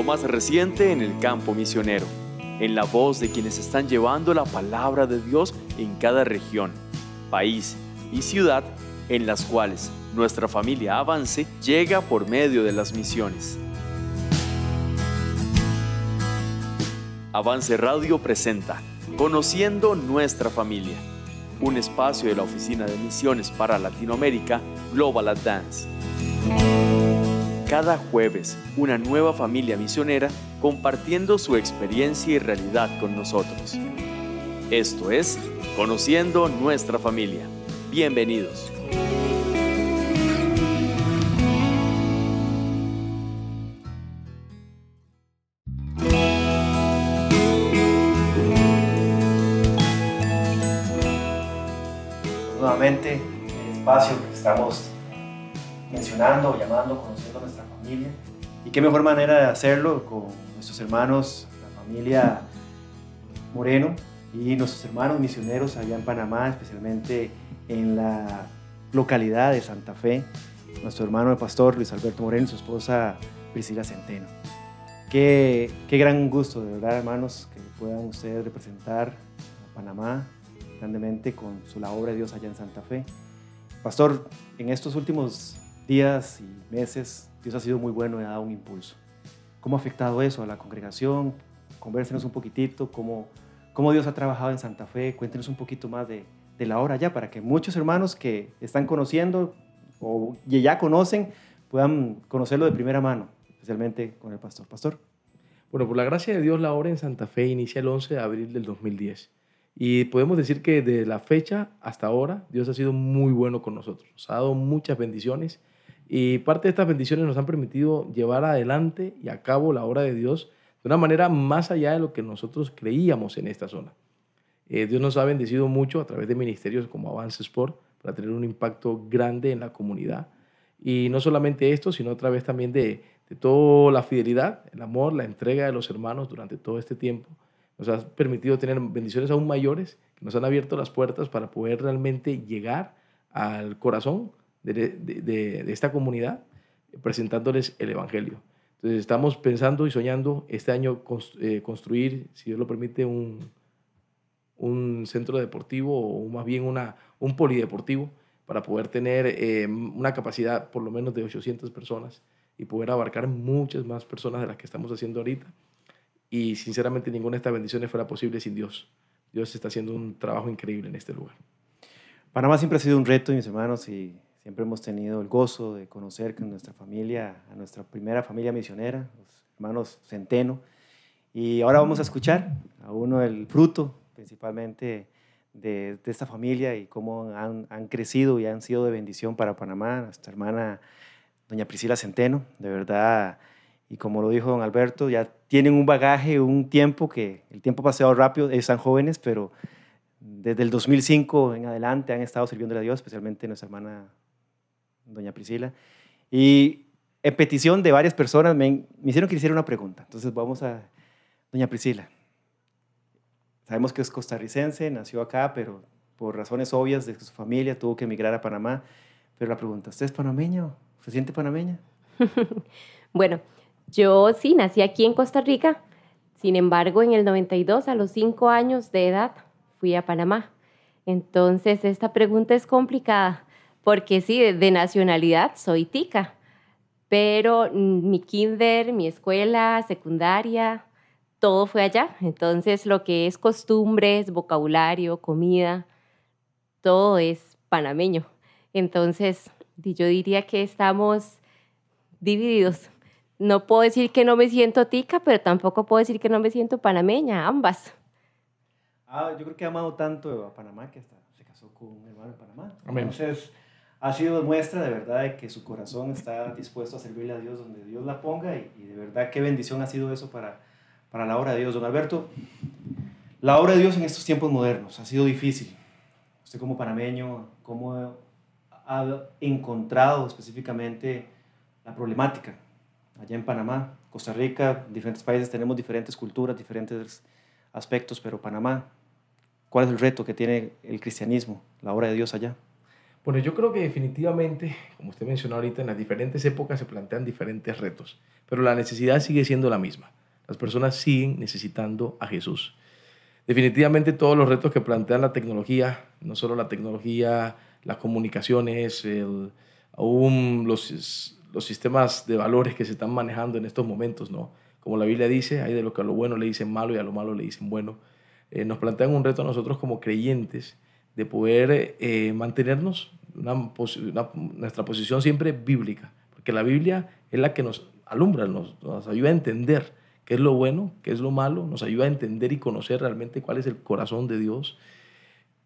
Lo más reciente en el campo misionero, en la voz de quienes están llevando la palabra de Dios en cada región, país y ciudad en las cuales nuestra familia Avance llega por medio de las misiones. Avance Radio presenta Conociendo nuestra familia, un espacio de la Oficina de Misiones para Latinoamérica, Global Advance. Cada jueves, una nueva familia misionera compartiendo su experiencia y realidad con nosotros. Esto es Conociendo nuestra familia. Bienvenidos. Nuevamente, el espacio que estamos mencionando, llamando, conociendo nuestra familia. Y qué mejor manera de hacerlo con nuestros hermanos, la familia Moreno y nuestros hermanos misioneros allá en Panamá, especialmente en la localidad de Santa Fe, nuestro hermano el pastor Luis Alberto Moreno y su esposa Priscila Centeno. Qué, qué gran gusto, de verdad, hermanos, que puedan ustedes representar a Panamá grandemente con su la obra de Dios allá en Santa Fe. Pastor, en estos últimos días y meses, Dios ha sido muy bueno y ha dado un impulso. ¿Cómo ha afectado eso a la congregación? Convérsenos un poquitito, cómo, cómo Dios ha trabajado en Santa Fe. Cuéntenos un poquito más de, de la hora ya, para que muchos hermanos que están conociendo o ya conocen puedan conocerlo de primera mano, especialmente con el pastor. Pastor. Bueno, por la gracia de Dios, la obra en Santa Fe inicia el 11 de abril del 2010. Y podemos decir que de la fecha hasta ahora, Dios ha sido muy bueno con nosotros. Nos ha dado muchas bendiciones y parte de estas bendiciones nos han permitido llevar adelante y a cabo la obra de Dios de una manera más allá de lo que nosotros creíamos en esta zona. Eh, Dios nos ha bendecido mucho a través de ministerios como Avance Sport para tener un impacto grande en la comunidad. Y no solamente esto, sino a través también de, de toda la fidelidad, el amor, la entrega de los hermanos durante todo este tiempo. Nos ha permitido tener bendiciones aún mayores que nos han abierto las puertas para poder realmente llegar al corazón de, de, esta comunidad presentándoles el Evangelio. Entonces estamos pensando y soñando este año eh, construir, si Dios lo permite, un, un centro deportivo o más bien una, un polideportivo para poder tener eh, una capacidad por lo menos de 800 personas y poder abarcar muchas más personas de las que estamos haciendo ahorita. Y sinceramente ninguna de estas bendiciones fuera posible sin Dios. Dios está haciendo un trabajo increíble en este lugar. Panamá siempre ha sido un reto, mis hermanos, y siempre hemos tenido el gozo de conocer que nuestra familia, a nuestra primera familia misionera, los hermanos Centeno. Y ahora vamos a escuchar a uno el fruto principalmente de, de, esta familia y cómo han, han, crecido y han sido de bendición para Panamá, nuestra hermana doña Priscila Centeno, de verdad, y como lo dijo don Alberto, ya tienen un bagaje, un tiempo que el tiempo ha pasado rápido, están jóvenes, pero desde el 2005 en adelante han estado sirviendo a Dios, especialmente nuestra hermana doña Priscila. Y en petición de varias personas me, me hicieron que hiciera una pregunta. Entonces vamos a, doña Priscila, Sabemos que es costarricense, nació acá, pero por razones obvias de su familia tuvo que emigrar a Panamá. Pero la pregunta, ¿usted es panameña? ¿Se siente panameña? bueno, yo sí nací aquí en Costa Rica. Sin embargo, en el 92, a los 5 años de edad, fui a Panamá. Entonces, esta pregunta es complicada, porque sí, de nacionalidad soy tica, pero mi kinder, mi escuela secundaria, todo fue allá. Entonces, lo que es costumbres, vocabulario, comida, todo es panameño. Entonces, yo diría que estamos divididos. No puedo decir que no me siento tica, pero tampoco puedo decir que no me siento panameña, ambas. Ah, yo creo que ha amado tanto a Panamá que hasta se casó con un hermano de Panamá. Amén. Entonces, ha sido muestra de verdad de que su corazón está dispuesto a servirle a Dios donde Dios la ponga y, de verdad qué bendición ha sido eso para, para la obra de Dios. Don Alberto, la obra de Dios en estos tiempos modernos ha sido difícil. Usted como panameño, ¿cómo ha encontrado específicamente la problemática allá en Panamá? Costa Rica, diferentes países tenemos diferentes culturas, diferentes aspectos, pero Panamá, ¿cuál es el reto que tiene el cristianismo, la obra de Dios allá? Bueno, yo creo que definitivamente, como usted mencionó ahorita, en las diferentes épocas se plantean diferentes retos, pero la necesidad sigue siendo la misma. Las personas siguen necesitando a Jesús. Definitivamente todos los retos que plantea la tecnología, no solo la tecnología, las comunicaciones, aún los, los sistemas de valores que se están manejando en estos momentos, ¿no? Como la Biblia dice, hay de lo que a lo bueno le dicen malo y a lo malo le dicen bueno. Eh, nos plantean un reto a nosotros como creyentes de poder eh, mantenernos una, nuestra posición siempre bíblica, porque la Biblia es la que nos alumbra, nos, nos ayuda a entender qué es lo bueno, qué es lo malo, nos ayuda a entender y conocer realmente cuál es el corazón de Dios.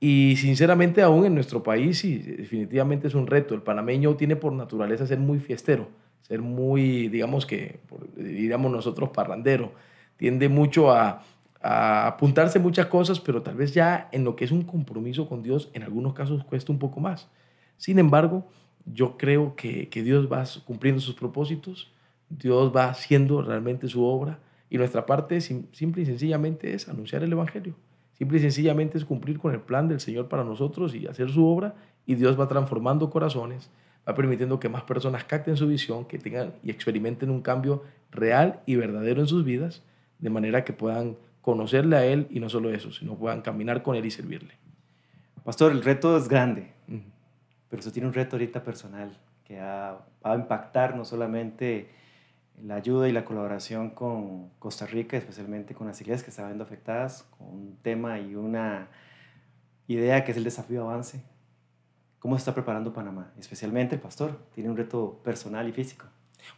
Y sinceramente aún en nuestro país sí, definitivamente es un reto. El panameño tiene por naturaleza ser muy fiestero, ser muy, digamos que, diríamos nosotros, parrandero. Tiende mucho a, apuntarse muchas cosas, pero tal vez ya en lo que es un compromiso con Dios, en algunos casos cuesta un poco más. Sin embargo, yo creo que, que Dios va cumpliendo sus propósitos, Dios va haciendo realmente su obra y nuestra parte simple y sencillamente es anunciar el Evangelio. Simple y sencillamente es cumplir con el plan del Señor para nosotros y hacer su obra y Dios va transformando corazones, va permitiendo que más personas capten su visión, que tengan y experimenten un cambio real y verdadero en sus vidas, de manera que puedan conocerle a Él y no solo eso, sino puedan caminar con Él y servirle. Pastor, el reto es grande, pero eso tiene un reto ahorita personal que va a impactar no solamente la ayuda y la colaboración con Costa Rica, especialmente con las iglesias que están viendo afectadas, con un tema y una idea que es el desafío avance. ¿Cómo se está preparando Panamá? Especialmente el pastor, tiene un reto personal y físico.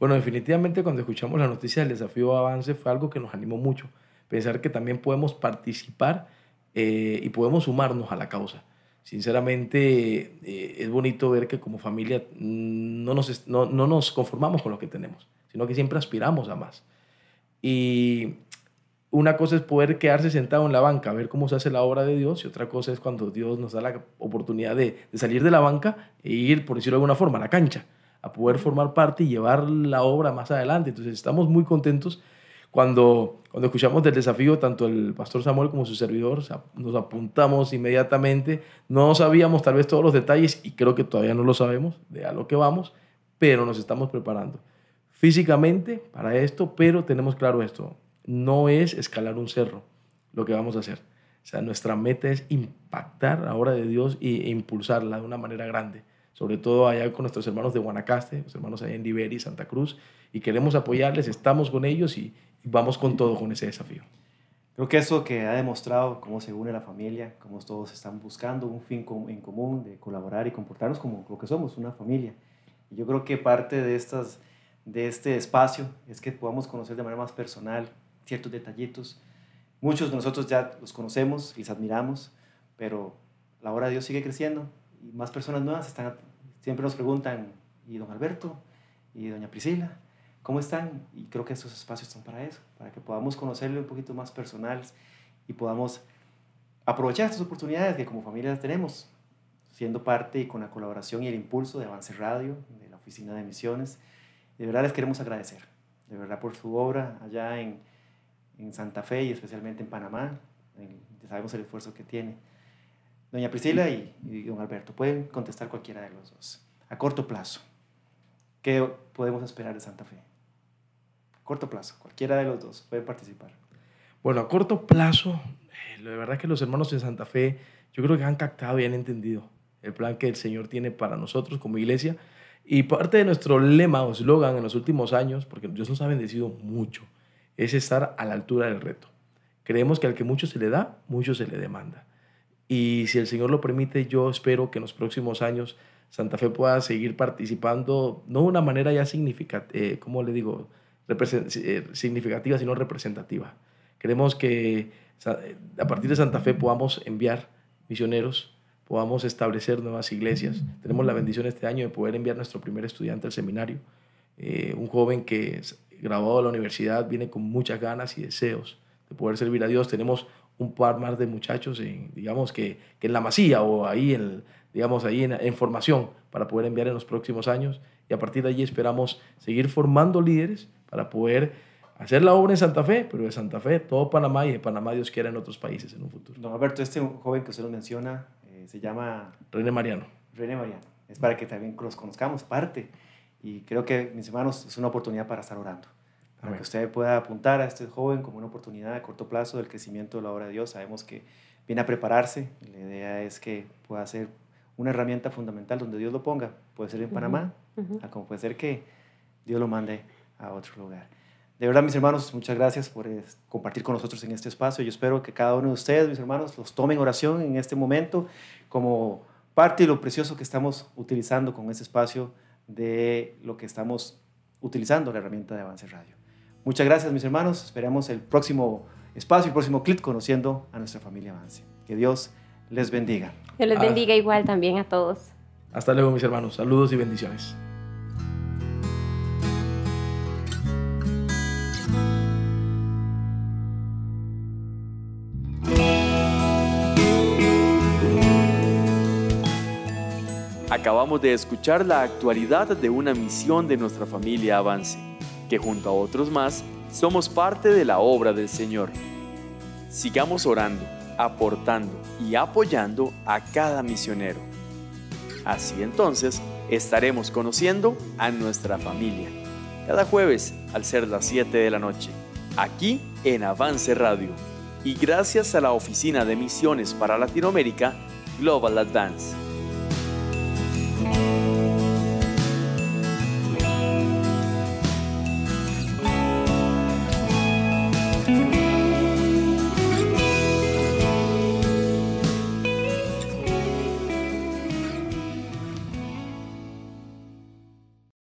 Bueno, definitivamente cuando escuchamos la noticia del desafío avance fue algo que nos animó mucho pensar que también podemos participar eh, y podemos sumarnos a la causa. Sinceramente, eh, es bonito ver que como familia no nos, no, no nos conformamos con lo que tenemos, sino que siempre aspiramos a más. Y una cosa es poder quedarse sentado en la banca, ver cómo se hace la obra de Dios, y otra cosa es cuando Dios nos da la oportunidad de, de, salir de la banca e ir, por decirlo de alguna forma, a la cancha, a poder formar parte y llevar la obra más adelante. Entonces estamos muy contentos cuando, cuando escuchamos del desafío, tanto el pastor Samuel como su servidor, nos apuntamos inmediatamente. No sabíamos tal vez todos los detalles y creo que todavía no lo sabemos de a lo que vamos, pero nos estamos preparando físicamente para esto, pero tenemos claro esto, no es escalar un cerro lo que vamos a hacer. O sea, nuestra meta es impactar la obra de Dios e impulsarla de una manera grande sobre todo allá con nuestros hermanos de Guanacaste, los hermanos allá en Liberia y Santa Cruz, y queremos apoyarles, estamos con ellos y, vamos con todo con ese desafío. Creo que eso que ha demostrado cómo se une la familia, cómo todos están buscando un fin en común de colaborar y comportarnos como lo que somos, una familia. Y yo creo que parte de, estas, de este espacio es que podamos conocer de manera más personal ciertos detallitos. Muchos de nosotros ya los conocemos y los admiramos, pero la obra de Dios sigue creciendo y más personas nuevas están, siempre nos preguntan, ¿y don Alberto? ¿Y doña Priscila? ¿Cómo están? Y creo que estos espacios son para eso, para que podamos conocerle un poquito más personales y podamos aprovechar estas oportunidades que como familia tenemos, siendo parte y con la colaboración y el impulso de Avance Radio, de la Oficina de Misiones. De verdad les queremos agradecer, de verdad por su obra allá en, en Santa Fe y especialmente en Panamá. sabemos el esfuerzo que tiene. Doña Priscila y, don Alberto, pueden contestar cualquiera de los dos. A corto plazo, ¿qué podemos esperar de Santa Fe? A corto plazo, cualquiera de los dos puede participar. Bueno, a corto plazo, eh, la verdad es que los hermanos de Santa Fe, yo creo que han captado y han entendido el plan que el Señor tiene para nosotros como iglesia. Y parte de nuestro lema o eslogan en los últimos años, porque Dios nos ha bendecido mucho, es estar a la altura del reto. Creemos que al que mucho se le da, mucho se le demanda. Y si el Señor lo permite, yo espero que en los próximos años Santa Fe pueda seguir participando, no de una manera ya significativa, eh, ¿cómo le digo? Eh, significativa, sino representativa. Queremos que eh, a partir de Santa Fe podamos enviar misioneros, podamos establecer nuevas iglesias. Tenemos la bendición este año de poder enviar nuestro primer estudiante al seminario, un joven que graduado de la universidad, viene con muchas ganas y deseos de poder servir a Dios. Tenemos un par más de muchachos, en, digamos que, que, en la masía o ahí, en, digamos, ahí en, formación para poder enviar en los próximos años. Y a partir de allí esperamos seguir formando líderes para poder hacer la obra en Santa Fe, pero de Santa Fe, todo Panamá y de Panamá Dios quiera en otros países en un futuro. Don Alberto, este joven que usted nos menciona eh, se llama... René Mariano. René Mariano. Es para que también los conozcamos, parte. Y creo que, mis hermanos, es una oportunidad para estar orando. Para que usted pueda apuntar a este joven como una oportunidad a corto plazo del crecimiento de la obra de Dios. Sabemos que viene a prepararse. La idea es que pueda ser una herramienta fundamental donde Dios lo ponga. Puede ser en Panamá, como puede ser que Dios lo mande a otro lugar. De verdad, mis hermanos, muchas gracias por eh, compartir con nosotros en este espacio. Yo espero que cada uno de ustedes, mis hermanos, los tomen oración en este momento como parte de lo precioso que estamos utilizando con este espacio de lo que estamos utilizando, la herramienta de Avance Radio. Muchas gracias, mis hermanos. Esperamos el próximo espacio, el próximo clip conociendo a nuestra familia Avance. Que Dios les bendiga. Que les bendiga igual también a todos. Hasta luego, mis hermanos. Saludos y bendiciones. Acabamos de escuchar la actualidad de una misión de nuestra familia Avance, que junto a otros más somos parte de la obra del Señor. Sigamos orando, aportando y apoyando a cada misionero. Así entonces estaremos conociendo a nuestra familia. Cada jueves al ser las 7 de la noche, aquí en Avance Radio. Y gracias a la Oficina de Misiones para Latinoamérica, Global Advance.